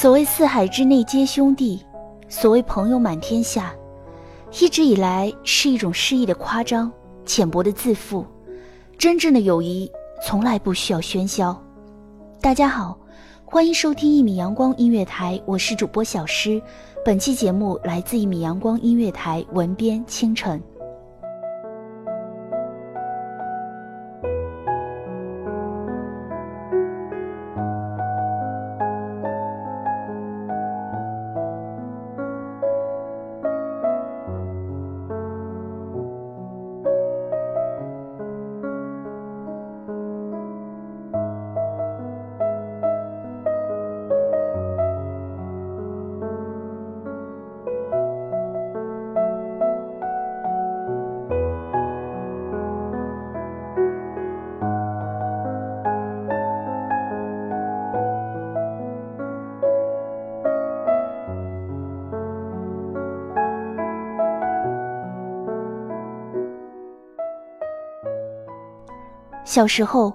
所谓四海之内皆兄弟，所谓朋友满天下，一直以来是一种诗意的夸张、浅薄的自负。真正的友谊从来不需要喧嚣。大家好，欢迎收听一米阳光音乐台，我是主播小诗。本期节目来自一米阳光音乐台文编清晨。小时候，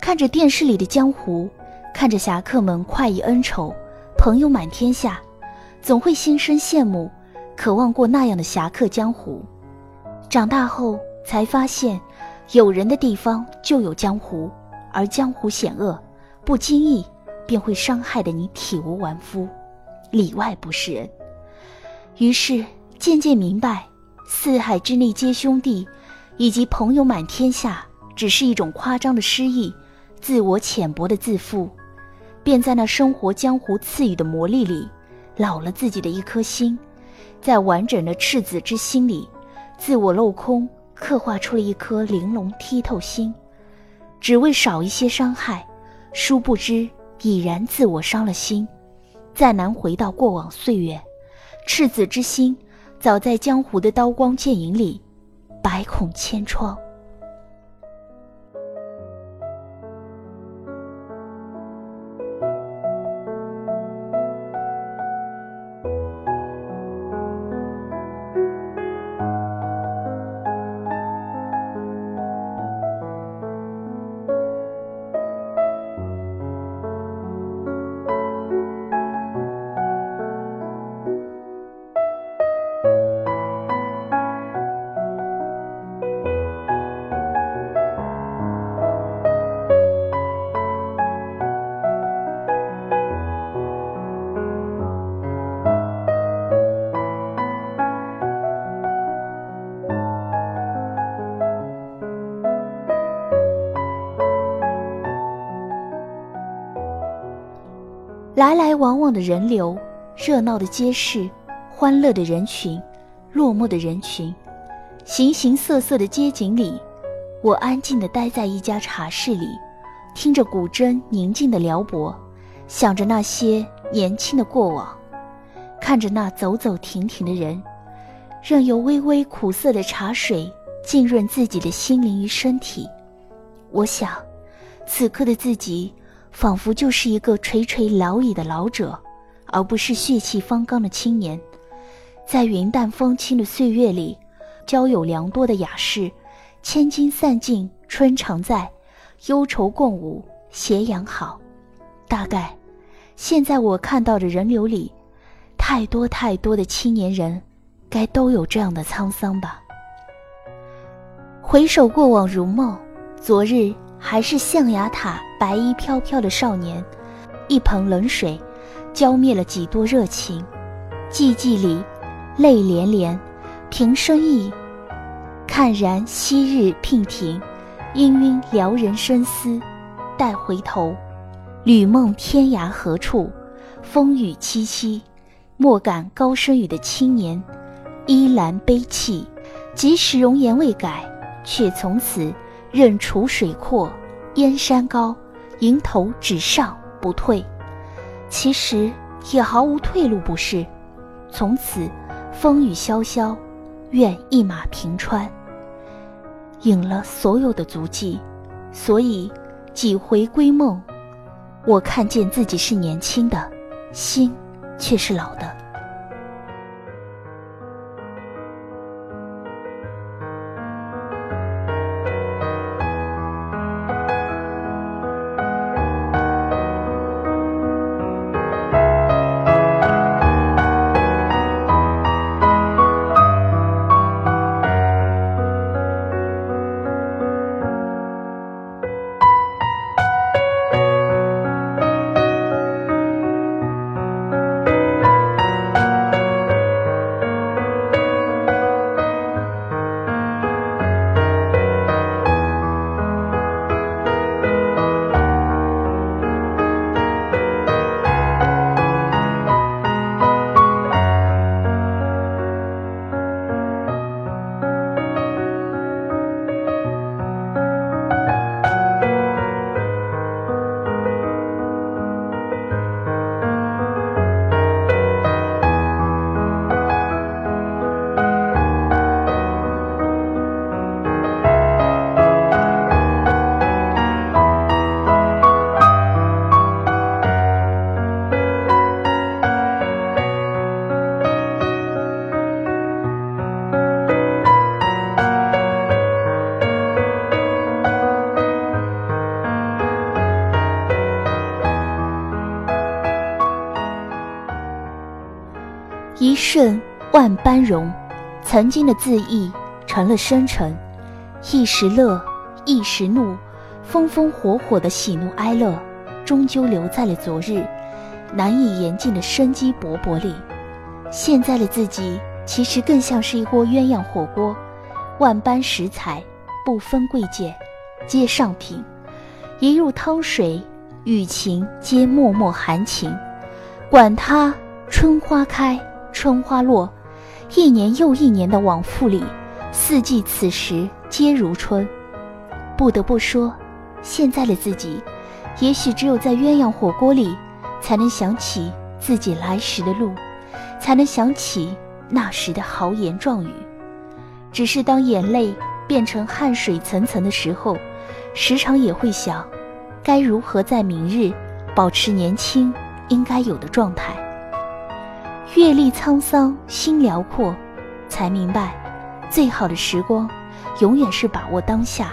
看着电视里的江湖，看着侠客们快意恩仇，朋友满天下，总会心生羡慕，渴望过那样的侠客江湖。长大后才发现，有人的地方就有江湖，而江湖险恶，不经意便会伤害的你体无完肤，里外不是人。于是渐渐明白，四海之内皆兄弟，以及朋友满天下。只是一种夸张的诗意，自我浅薄的自负，便在那生活江湖赐予的魔力里，老了自己的一颗心，在完整的赤子之心里，自我镂空，刻画出了一颗玲珑剔透心，只为少一些伤害，殊不知已然自我伤了心，再难回到过往岁月，赤子之心，早在江湖的刀光剑影里，百孔千疮。来来往往的人流，热闹的街市，欢乐的人群，落寞的人群，形形色色的街景里，我安静地待在一家茶室里，听着古筝宁静的撩拨，想着那些年轻的过往，看着那走走停停的人，任由微微苦涩的茶水浸润自己的心灵与身体。我想，此刻的自己。仿佛就是一个垂垂老矣的老者，而不是血气方刚的青年。在云淡风轻的岁月里，交友良多的雅士，千金散尽春常在，忧愁共舞斜阳好。大概，现在我看到的人流里，太多太多的青年人，该都有这样的沧桑吧。回首过往如梦，昨日还是象牙塔白衣飘飘的少年，一盆冷水浇灭了几多热情。寂寂里，泪连连，平生意，看然昔日娉婷，氤氲撩人深思。待回头，旅梦天涯何处？风雨凄凄，莫感高声语的青年，依然悲泣。即使容颜未改。却从此任楚水阔，燕山高，迎头只上不退。其实也毫无退路，不是？从此风雨萧萧，愿一马平川。隐了所有的足迹，所以几回归梦，我看见自己是年轻的，心却是老的。一瞬万般容，曾经的自意成了深沉，一时乐，一时怒，风风火火的喜怒哀乐，终究留在了昨日难以言尽的生机勃勃里。现在的自己其实更像是一锅鸳鸯火锅，万般食材不分贵贱，皆上品。一入汤水，雨晴皆脉脉含情，管他春花开。春花落，一年又一年的往复里，四季此时皆如春。不得不说，现在的自己，也许只有在鸳鸯火锅里，才能想起自己来时的路，才能想起那时的豪言壮语。只是当眼泪变成汗水层层的时候，时常也会想，该如何在明日保持年轻应该有的状态。阅历沧桑，心辽阔，才明白，最好的时光，永远是把握当下。